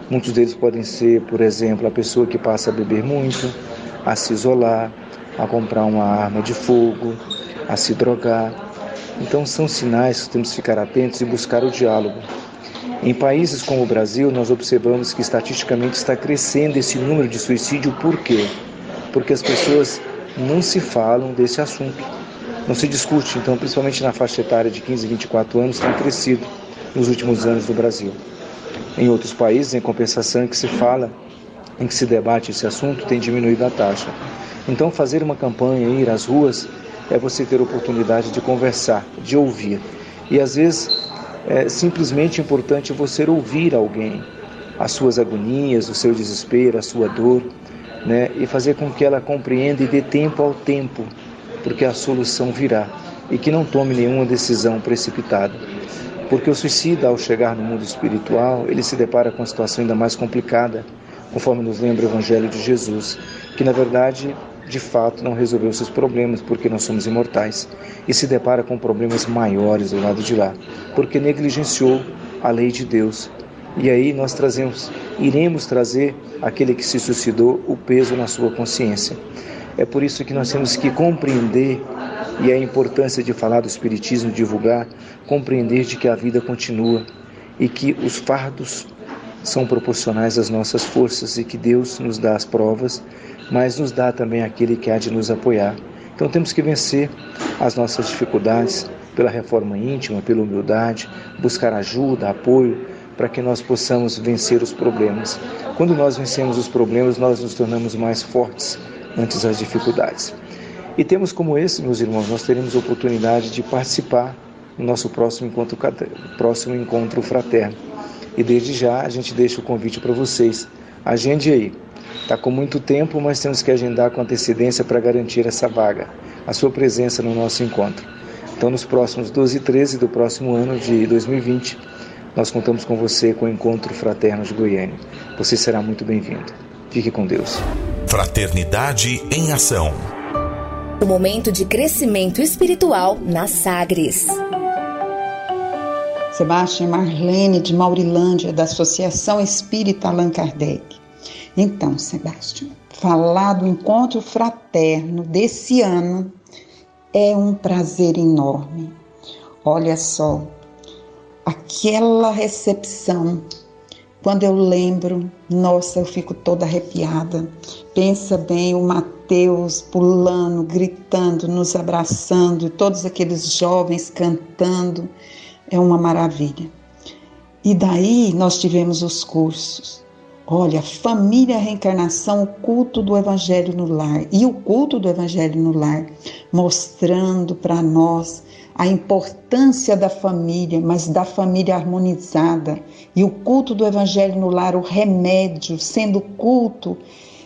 Muitos deles podem ser, por exemplo, a pessoa que passa a beber muito, a se isolar, a comprar uma arma de fogo, a se drogar. Então, são sinais que temos que ficar atentos e buscar o diálogo. Em países como o Brasil, nós observamos que estatisticamente está crescendo esse número de suicídio, por quê? Porque as pessoas não se falam desse assunto não se discute, então, principalmente na faixa etária de 15 e 24 anos, tem crescido nos últimos anos no Brasil. Em outros países, em compensação, em que se fala, em que se debate esse assunto, tem diminuído a taxa. Então, fazer uma campanha, ir às ruas, é você ter oportunidade de conversar, de ouvir. E às vezes é simplesmente importante você ouvir alguém, as suas agonias, o seu desespero, a sua dor, né? e fazer com que ela compreenda e dê tempo ao tempo porque a solução virá e que não tome nenhuma decisão precipitada. Porque o suicida, ao chegar no mundo espiritual, ele se depara com uma situação ainda mais complicada, conforme nos lembra o Evangelho de Jesus, que na verdade, de fato, não resolveu seus problemas, porque nós somos imortais, e se depara com problemas maiores do lado de lá, porque negligenciou a lei de Deus. E aí nós trazemos, iremos trazer aquele que se suicidou o peso na sua consciência. É por isso que nós temos que compreender e a importância de falar do Espiritismo, divulgar, compreender de que a vida continua e que os fardos são proporcionais às nossas forças e que Deus nos dá as provas, mas nos dá também aquele que há de nos apoiar. Então temos que vencer as nossas dificuldades pela reforma íntima, pela humildade, buscar ajuda, apoio, para que nós possamos vencer os problemas. Quando nós vencemos os problemas, nós nos tornamos mais fortes antes das dificuldades. E temos como esse, meus irmãos, nós teremos oportunidade de participar no nosso próximo encontro, próximo encontro fraterno. E desde já a gente deixa o convite para vocês. Agende aí. Está com muito tempo, mas temos que agendar com antecedência para garantir essa vaga, a sua presença no nosso encontro. Então, nos próximos 12 e 13 do próximo ano de 2020, nós contamos com você com o Encontro Fraterno de Goiânia. Você será muito bem-vindo. Fique com Deus. Fraternidade em Ação. O momento de crescimento espiritual na Sagres. Sebastião Marlene de Maurilândia, da Associação Espírita Allan Kardec. Então, Sebastião, falar do encontro fraterno desse ano é um prazer enorme. Olha só, aquela recepção quando eu lembro, nossa, eu fico toda arrepiada. Pensa bem o Mateus pulando, gritando, nos abraçando, todos aqueles jovens cantando. É uma maravilha. E daí nós tivemos os cursos. Olha, família, reencarnação, o culto do Evangelho no lar. E o culto do Evangelho no lar, mostrando para nós a importância da família, mas da família harmonizada. E o culto do Evangelho no lar, o remédio, sendo culto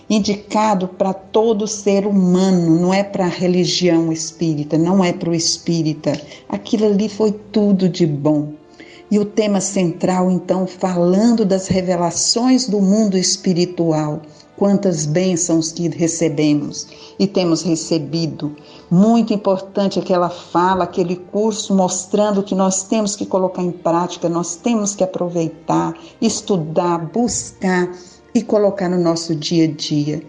indicado para todo ser humano, não é para a religião espírita, não é para o espírita. Aquilo ali foi tudo de bom. E o tema central, então, falando das revelações do mundo espiritual, quantas bênçãos que recebemos e temos recebido muito importante aquela fala, aquele curso mostrando que nós temos que colocar em prática, nós temos que aproveitar, estudar, buscar e colocar no nosso dia a dia.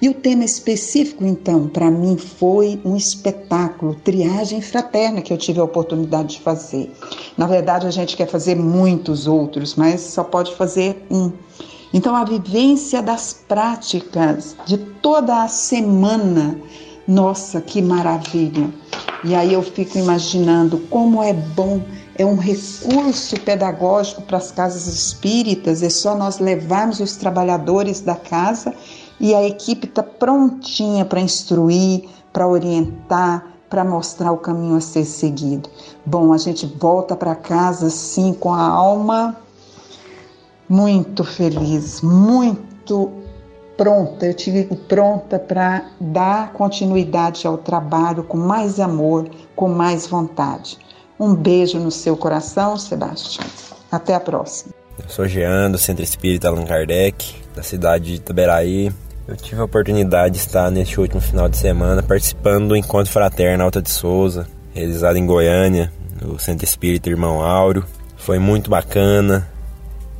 E o tema específico, então, para mim foi um espetáculo, triagem fraterna, que eu tive a oportunidade de fazer. Na verdade, a gente quer fazer muitos outros, mas só pode fazer um. Então, a vivência das práticas de toda a semana, nossa, que maravilha! E aí eu fico imaginando como é bom, é um recurso pedagógico para as casas espíritas, é só nós levarmos os trabalhadores da casa e a equipe está prontinha para instruir, para orientar, para mostrar o caminho a ser seguido. Bom, a gente volta para casa sim com a alma muito feliz, muito pronta, eu te digo pronta para dar continuidade ao trabalho com mais amor, com mais vontade. Um beijo no seu coração, Sebastião. Até a próxima. Eu sou Jean, do Centro Espírita Allan Kardec, da cidade de Itaberaí. Eu tive a oportunidade de estar neste último final de semana participando do Encontro Fraterno Alta de Souza, realizado em Goiânia, no Centro Espírita Irmão Áureo. Foi muito bacana,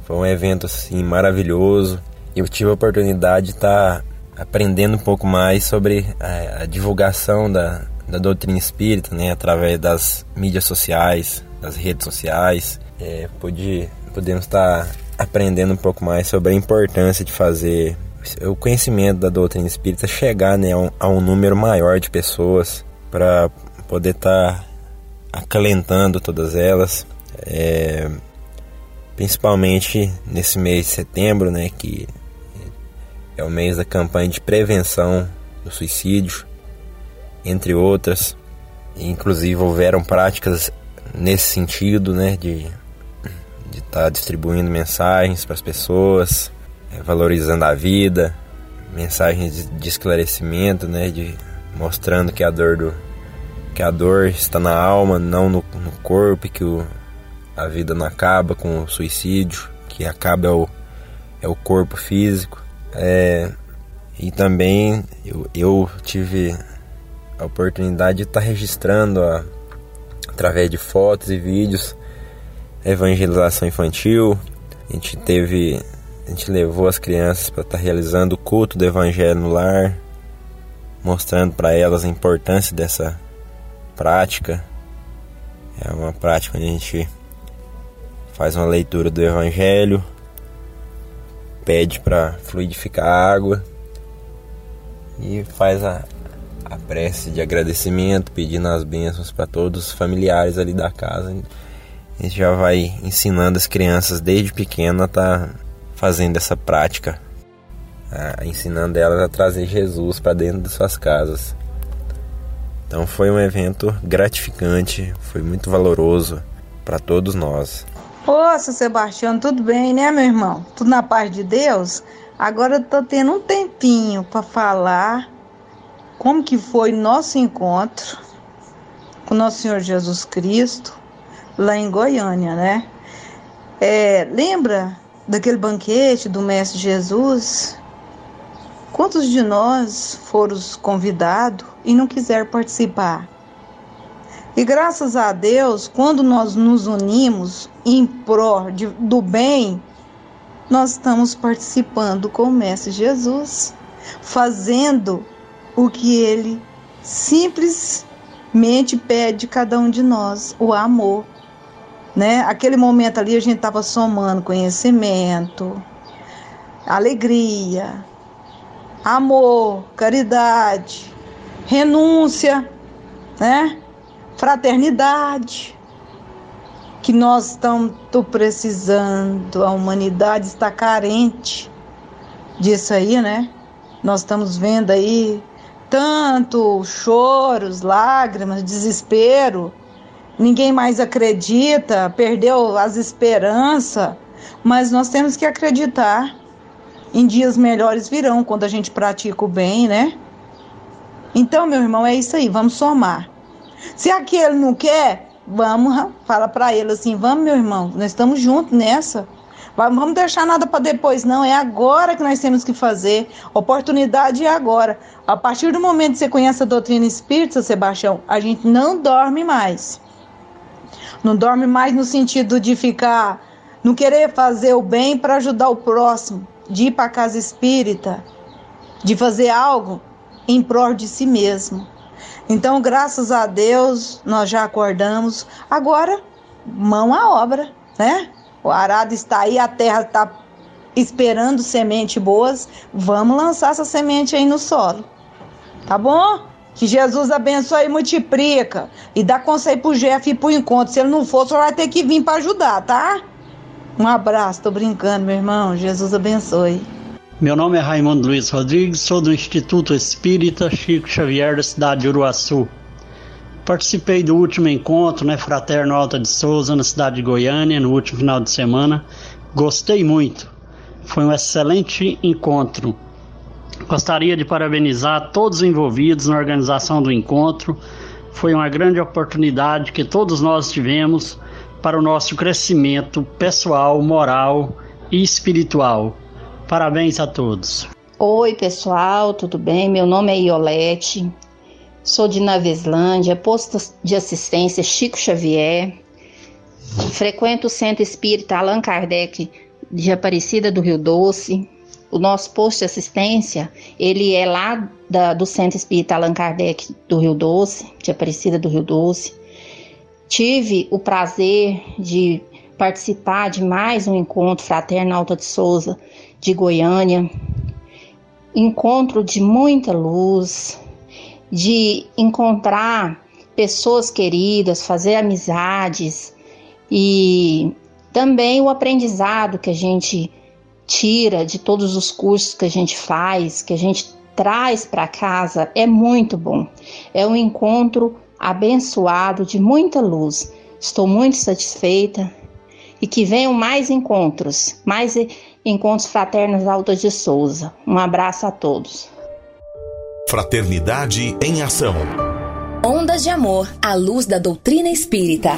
foi um evento assim maravilhoso. Eu tive a oportunidade de estar aprendendo um pouco mais sobre a, a divulgação da, da doutrina espírita, né, através das mídias sociais, das redes sociais. É, pude, podemos estar aprendendo um pouco mais sobre a importância de fazer o conhecimento da doutrina espírita chegar né, a, um, número maior de pessoas para poder estar acalentando todas elas. É, principalmente nesse mês de setembro, né, que é o mês da campanha de prevenção do suicídio, entre outras. Inclusive houveram práticas nesse sentido, né, de de estar tá distribuindo mensagens para as pessoas, é, valorizando a vida, mensagens de esclarecimento, né, de mostrando que a dor do que a dor está na alma, não no, no corpo, que o, a vida não acaba com o suicídio, que acaba é o, é o corpo físico. É, e também eu, eu tive a oportunidade de estar registrando a, através de fotos e vídeos a evangelização infantil. A gente teve, a gente levou as crianças para estar realizando o culto do evangelho no lar, mostrando para elas a importância dessa prática. É uma prática onde a gente faz uma leitura do Evangelho, pede para fluidificar a água e faz a, a prece de agradecimento, pedindo as bênçãos para todos os familiares ali da casa. A gente já vai ensinando as crianças desde pequena a tá fazendo essa prática, ensinando elas a trazer Jesus para dentro de suas casas. Então foi um evento gratificante, foi muito valoroso para todos nós. Ô, seu Sebastião, tudo bem, né, meu irmão? Tudo na paz de Deus? Agora eu tô tendo um tempinho para falar como que foi nosso encontro com nosso Senhor Jesus Cristo lá em Goiânia, né? É, lembra daquele banquete do Mestre Jesus? Quantos de nós foram convidados e não quiseram participar? E graças a Deus, quando nós nos unimos em prol de, do bem, nós estamos participando com o Mestre Jesus, fazendo o que ele simplesmente pede de cada um de nós, o amor. Né? Aquele momento ali a gente estava somando conhecimento, alegria, amor, caridade, renúncia, né? fraternidade, que nós estamos precisando, a humanidade está carente disso aí, né? Nós estamos vendo aí tanto choros, lágrimas, desespero. Ninguém mais acredita, perdeu as esperanças, mas nós temos que acreditar. Em dias melhores virão quando a gente pratica o bem, né? Então, meu irmão, é isso aí, vamos somar. Se aquele não quer, vamos, fala para ele assim: vamos, meu irmão, nós estamos juntos nessa. Vamos deixar nada para depois, não. É agora que nós temos que fazer. Oportunidade é agora. A partir do momento que você conhece a doutrina espírita, Sebastião, a gente não dorme mais. Não dorme mais no sentido de ficar, não querer fazer o bem para ajudar o próximo, de ir para casa espírita, de fazer algo em prol de si mesmo. Então, graças a Deus, nós já acordamos. Agora, mão à obra, né? O arado está aí, a terra está esperando semente boas, vamos lançar essa semente aí no solo. Tá bom? Que Jesus abençoe e multiplica. E dá conselho pro Jeff ir pro encontro. Se ele não for, só vai ter que vir para ajudar, tá? Um abraço, tô brincando, meu irmão. Jesus abençoe. Meu nome é Raimundo Luiz Rodrigues, sou do Instituto Espírita Chico Xavier da cidade de Uruaçu. Participei do último encontro, né, Fraterno Alta de Souza, na cidade de Goiânia, no último final de semana. Gostei muito. Foi um excelente encontro. Gostaria de parabenizar todos os envolvidos na organização do encontro. Foi uma grande oportunidade que todos nós tivemos para o nosso crescimento pessoal, moral e espiritual. Parabéns a todos. Oi, pessoal, tudo bem? Meu nome é Iolete, sou de Naveslândia, posto de assistência Chico Xavier. Frequento o Centro Espírita Allan Kardec de Aparecida do Rio Doce o nosso posto de assistência, ele é lá da, do Centro Espírita Allan Kardec do Rio Doce, de Aparecida do Rio Doce. Tive o prazer de participar de mais um encontro fraterno Alta de Souza de Goiânia. Encontro de muita luz, de encontrar pessoas queridas, fazer amizades e também o aprendizado que a gente tira de todos os cursos que a gente faz, que a gente traz para casa, é muito bom. É um encontro abençoado de muita luz. Estou muito satisfeita e que venham mais encontros, mais encontros fraternos Alta de Souza. Um abraço a todos. Fraternidade em ação. Ondas de amor à luz da doutrina espírita.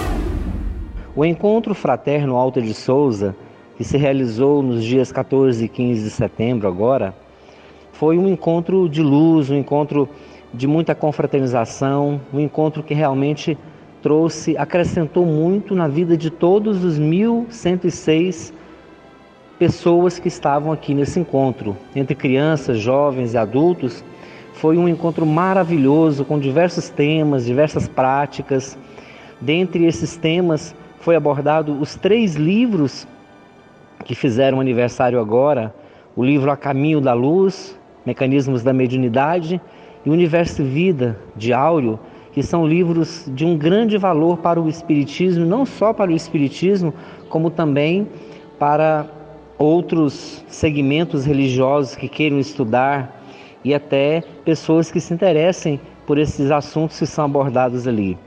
O encontro fraterno Alta de Souza que se realizou nos dias 14 e 15 de setembro agora, foi um encontro de luz, um encontro de muita confraternização, um encontro que realmente trouxe, acrescentou muito na vida de todos os 1.106 pessoas que estavam aqui nesse encontro, entre crianças, jovens e adultos. Foi um encontro maravilhoso com diversos temas, diversas práticas. Dentre esses temas, foi abordado os três livros que fizeram aniversário agora, o livro A Caminho da Luz, Mecanismos da Mediunidade e Universo Vida, de Áureo, que são livros de um grande valor para o Espiritismo, não só para o Espiritismo, como também para outros segmentos religiosos que queiram estudar e até pessoas que se interessem por esses assuntos que são abordados ali.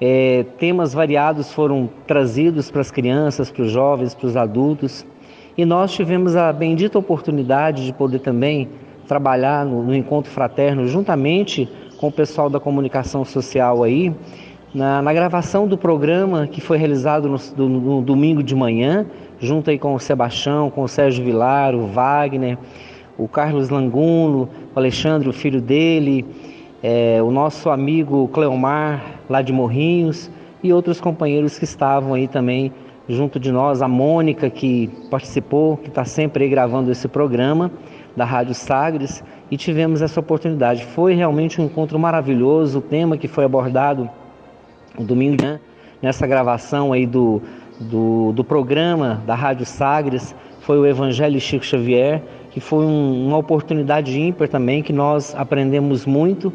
É, temas variados foram trazidos para as crianças, para os jovens, para os adultos, e nós tivemos a bendita oportunidade de poder também trabalhar no, no encontro fraterno juntamente com o pessoal da comunicação social aí, na, na gravação do programa que foi realizado no, no, domingo de manhã, junto aí com o Sebastião, com o Sérgio Vilar, o Wagner, o Carlos Languno, o Alexandre, o filho dele, é, o nosso amigo Cleomar, lá de Morrinhos, e outros companheiros que estavam aí também junto de nós, a Mônica, que participou, que está sempre aí gravando esse programa da Rádio Sagres, e tivemos essa oportunidade. Foi realmente um encontro maravilhoso, o tema que foi abordado no domingo, né, nessa gravação aí do, do, do programa da Rádio Sagres, foi o Evangelho Chico Xavier, que foi um, uma oportunidade ímpar também, que nós aprendemos muito.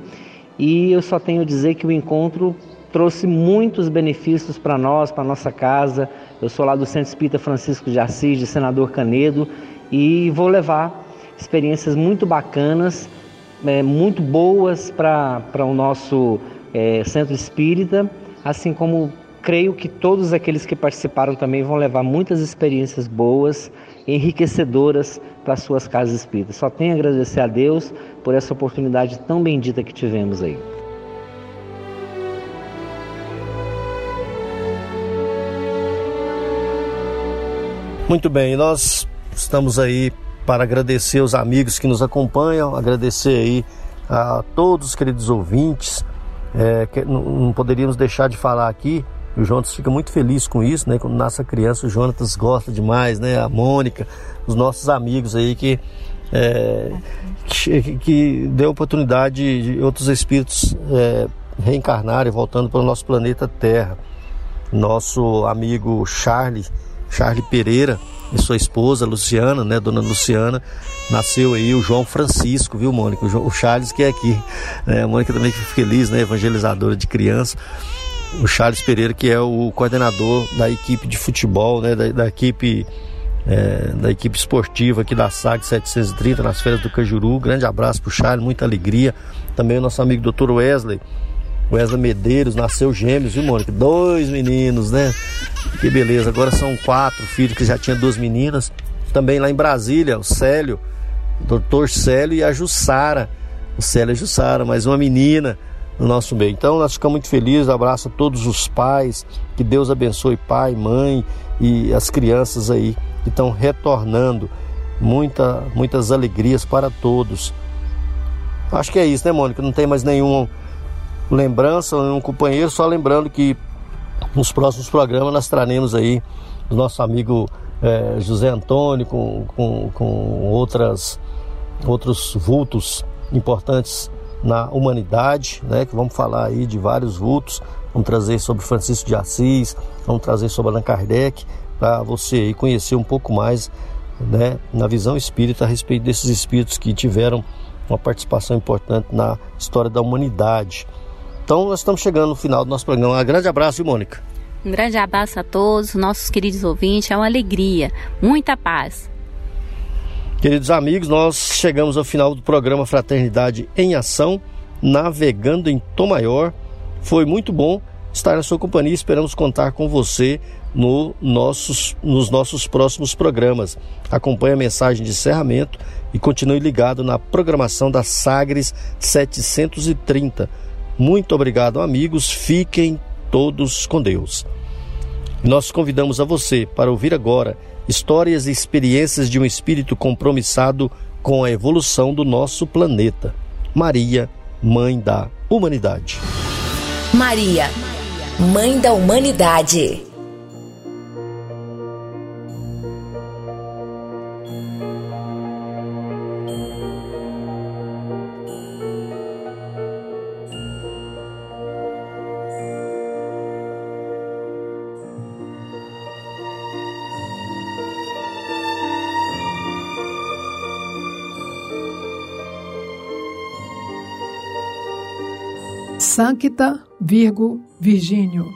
E eu só tenho a dizer que o encontro trouxe muitos benefícios para nós, para nossa casa. Eu sou lá do Centro Espírita Francisco de Assis, de Senador Canedo, e vou levar experiências muito bacanas, é, muito boas para o nosso é, Centro Espírita, assim como creio que todos aqueles que participaram também vão levar muitas experiências boas, enriquecedoras para suas casas espíritas. Só tenho a agradecer a Deus por essa oportunidade tão bendita que tivemos aí. Muito bem, nós estamos aí para agradecer os amigos que nos acompanham, agradecer aí a todos os queridos ouvintes. É, que não, poderíamos deixar de falar aqui o Jonas fica muito feliz com isso, né? Quando nasce a criança, o Jonatas gosta demais, né? A Mônica, os nossos amigos aí que, é, que, que, deu oportunidade de outros espíritos é, reencarnarem, voltando para o nosso planeta Terra. Nosso amigo Charlie, Charlie Pereira, e sua esposa, Luciana, né, dona Luciana, nasceu aí o João Francisco, viu, Mônica? O, Charles que é aqui, né? A Mônica também fica feliz, né, evangelizadora de criança. O Charles Pereira, que é o coordenador da equipe de futebol, né, da, da equipe é, da equipe esportiva aqui da SAG 730, nas feiras do Cajuru. Grande abraço pro Charles, muita alegria. Também o nosso amigo Dr. Wesley, Wesley Medeiros, nasceu gêmeos, viu, Mônica? Dois meninos, né? Que beleza. Agora são quatro filhos que já tinha duas meninas. Também lá em Brasília, o Célio, o doutor Célio e a Jussara. O Célio e a Jussara, mais uma menina no nosso meio. Então nós ficamos muito felizes. Abraço a todos os pais. Que Deus abençoe pai, mãe e as crianças aí que estão retornando. Muita, muitas alegrias para todos. Acho que é isso, né, Mônica? Não tem mais nenhuma lembrança, nenhum companheiro, só lembrando que nos próximos programas nós traremos aí do nosso amigo é, José Antônio com, com, com outras, outros vultos importantes na humanidade, né? Que vamos falar aí de vários vultos. Vamos trazer sobre Francisco de Assis, vamos trazer sobre Allan Kardec, para você aí conhecer um pouco mais, né, na visão espírita a respeito desses espíritos que tiveram uma participação importante na história da humanidade. Então nós estamos chegando no final do nosso programa. Um grande abraço, Mônica. Um grande abraço a todos, nossos queridos ouvintes. É uma alegria, muita paz. Queridos amigos, nós chegamos ao final do programa Fraternidade em Ação, navegando em Tom Maior. Foi muito bom estar na sua companhia. Esperamos contar com você no nossos, nos nossos próximos programas. Acompanhe a mensagem de encerramento e continue ligado na programação da Sagres 730. Muito obrigado, amigos. Fiquem todos com Deus. Nós convidamos a você para ouvir agora histórias e experiências de um espírito compromissado com a evolução do nosso planeta. Maria, Mãe da Humanidade. Maria, Mãe da Humanidade. Sancta Virgo Virgínio.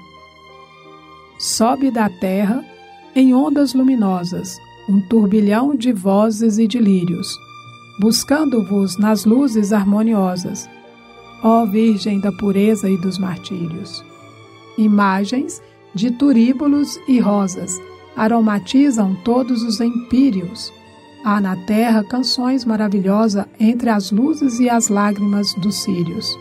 Sobe da terra, em ondas luminosas, um turbilhão de vozes e de lírios, buscando-vos nas luzes harmoniosas, ó Virgem da pureza e dos martírios. Imagens de turíbulos e rosas aromatizam todos os empíreos. Há na terra canções maravilhosas entre as luzes e as lágrimas dos sírios.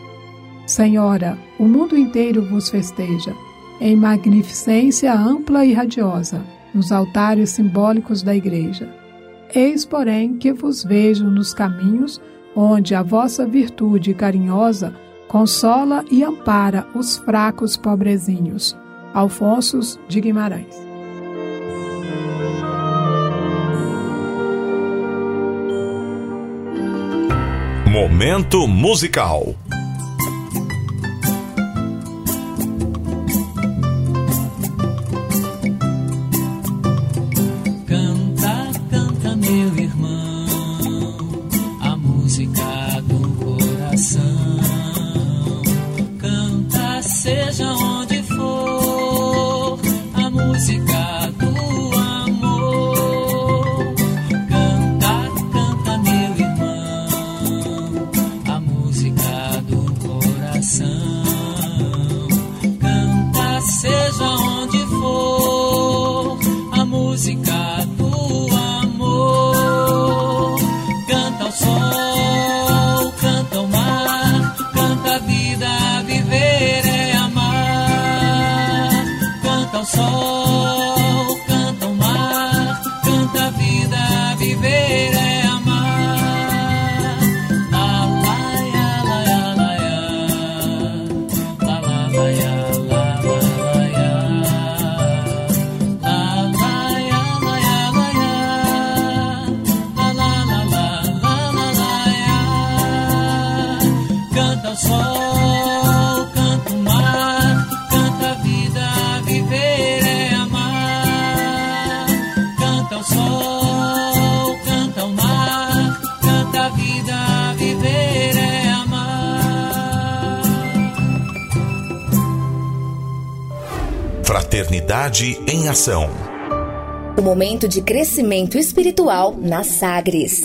Senhora, o mundo inteiro vos festeja, em magnificência ampla e radiosa, nos altares simbólicos da Igreja. Eis, porém, que vos vejo nos caminhos onde a vossa virtude carinhosa consola e ampara os fracos pobrezinhos. Alfonso de Guimarães. Momento musical. So. Fraternidade em Ação. O momento de crescimento espiritual na Sagres.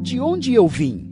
De onde eu vim?